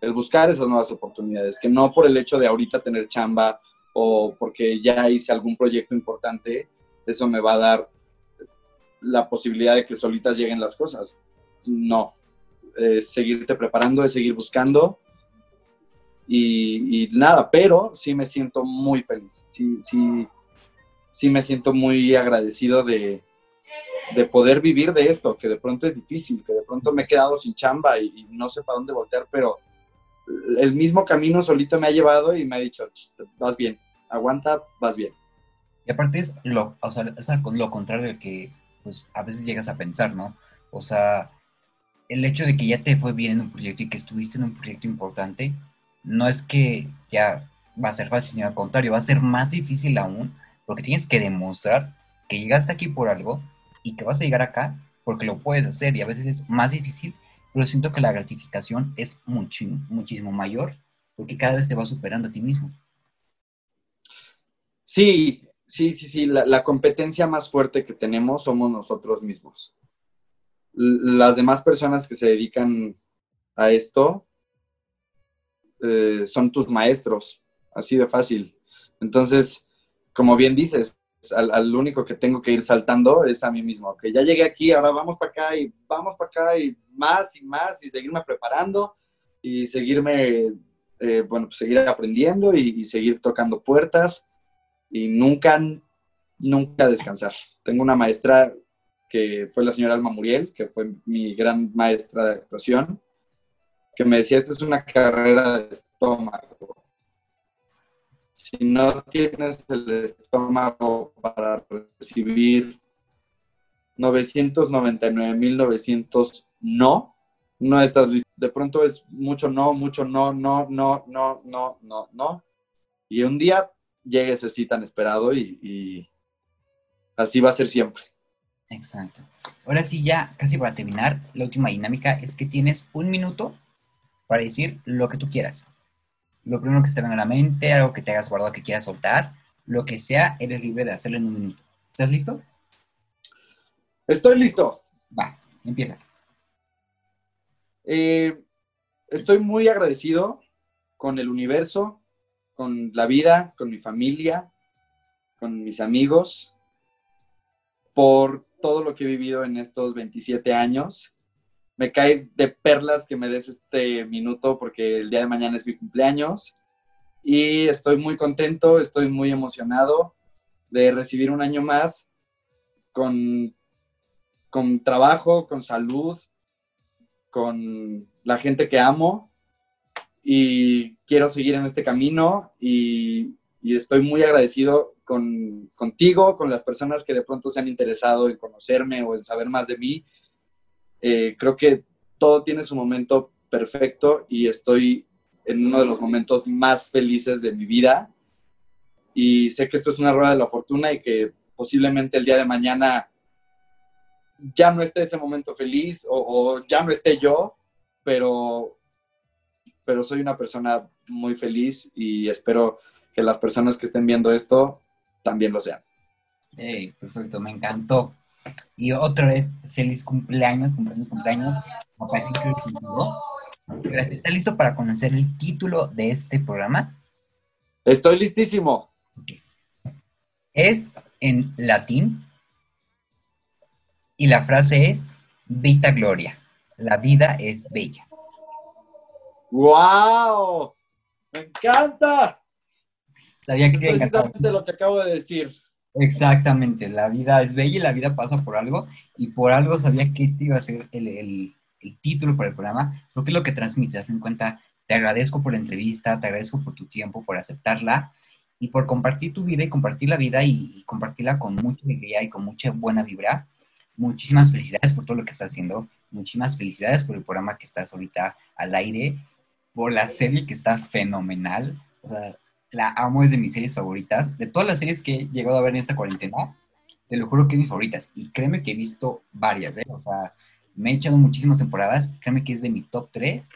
el buscar esas nuevas oportunidades, que no por el hecho de ahorita tener chamba o porque ya hice algún proyecto importante, eso me va a dar la posibilidad de que solitas lleguen las cosas. No, es seguirte preparando, es seguir buscando y, y nada, pero sí me siento muy feliz, sí, sí, sí me siento muy agradecido de, de poder vivir de esto, que de pronto es difícil, que de pronto me he quedado sin chamba y, no sé para dónde voltear, pero el mismo camino solito me ha llevado y me ha dicho, "Ch, vas bien, aguanta, vas bien. Y aparte es lo, o sea, es lo contrario del que pues, a veces llegas a pensar, ¿no? O sea, el hecho de que ya te fue bien en un proyecto y que estuviste en un proyecto importante, no es que ya va a ser fácil, sino al contrario, va a ser más difícil aún, porque tienes que demostrar que llegaste aquí por algo y que vas a llegar acá porque lo puedes hacer y a veces es más difícil, pero siento que la gratificación es muchi- muchísimo mayor porque cada vez te vas superando a ti mismo. Sí, sí, sí, sí, la, la competencia más fuerte que tenemos somos nosotros mismos. L- Las demás personas que se dedican a esto eh, son tus maestros, así de fácil. Entonces, como bien dices, al, único que tengo que ir saltando es a mí mismo, que ya llegué aquí, ahora vamos para acá y vamos para acá y más y más y seguirme preparando y seguirme, eh, bueno, pues seguir aprendiendo y, y seguir tocando puertas y nunca, nunca descansar. Tengo una maestra que fue la señora Alma Muriel, que fue mi gran maestra de actuación, que me decía, esta es una carrera de estómago. Si no tienes el estómago para recibir 999.900 no, no estás listo. De pronto es mucho no, mucho no, no, no, no, no, no, no. Y un día llega ese tan esperado y, y así va a ser siempre. Exacto. Ahora sí, ya casi para terminar, la última dinámica es que tienes un minuto para decir lo que tú quieras. Lo primero que se te venga a la mente, algo que te hayas guardado que quieras soltar, lo que sea, eres libre de hacerlo en un minuto. ¿Estás listo? Estoy listo. Va, empieza. Eh, estoy muy agradecido con el universo, con la vida, con mi familia, con mis amigos, por todo lo que he vivido en estos 27 años. Me cae de perlas que me des este minuto porque el día de mañana es mi cumpleaños y estoy muy contento, estoy muy emocionado de recibir un año más con, con trabajo, con salud, con la gente que amo y quiero seguir en este camino y, y estoy muy agradecido con, contigo, con las personas que de pronto se han interesado en conocerme o en saber más de mí. Eh, creo que todo tiene su momento perfecto y estoy en uno de los momentos más felices de mi vida y sé que esto es una rueda de la fortuna y que posiblemente el día de mañana ya no esté ese momento feliz o, ya no esté yo, pero, pero soy una persona muy feliz y espero que las personas que estén viendo esto también lo sean. Perfecto, me encantó. Y otra vez, feliz cumpleaños, cumpleaños, cumpleaños. Que llegó. Gracias. ¿Está listo para conocer el título de este programa? Estoy listísimo. Es en latín y la frase es Vita Gloria. La vida es bella. ¡Wow! ¡Me encanta! Sabía que Es precisamente lo que acabo de decir. Exactamente, la vida es bella y la vida pasa por algo, y por algo sabía que este iba a ser el, el- el título para el programa, porque es lo que transmite, a fin cuenta, te agradezco por la entrevista, te agradezco por tu tiempo, por aceptarla, y por compartir tu vida y compartir la vida y, y compartirla con mucha alegría y con mucha buena vibra. Muchísimas felicidades por todo lo que estás haciendo, muchísimas felicidades por el programa que estás ahorita al aire, por la serie que está fenomenal. O sea, la amo, es de mis series favoritas. De todas las series que he llegado a ver en esta cuarentena, te lo juro que es mis favoritas. Y créeme que he visto varias, ¿eh? O sea, me he echado muchísimas temporadas. Créeme que es de mi top 3.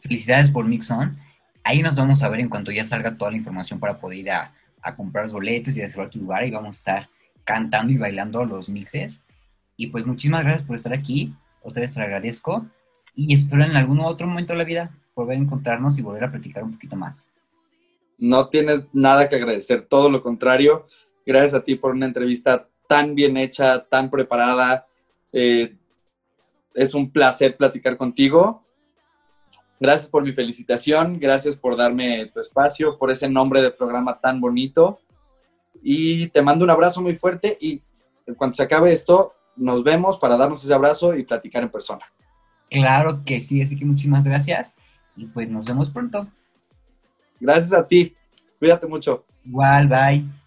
Felicidades por Mixon. Ahí nos vamos a ver en cuanto ya salga toda la información para poder ir a, a comprar los boletos y a reservar tu lugar. Y vamos a estar cantando y bailando los mixes. Y pues muchísimas gracias por estar aquí. Otra vez te agradezco. Y espero en algún otro momento de la vida volver a encontrarnos y volver a platicar un poquito más. No tienes nada que agradecer, todo lo contrario. Gracias a ti por una entrevista tan bien hecha, tan preparada. Eh, es un placer platicar contigo. Gracias por mi felicitación, gracias por darme tu espacio, por ese nombre de programa tan bonito. Y te mando un abrazo muy fuerte y cuando se acabe esto, nos vemos para darnos ese abrazo y platicar en persona. Claro que sí, así que muchísimas gracias y pues nos vemos pronto. Gracias a ti. Cuídate mucho. Igual, bye.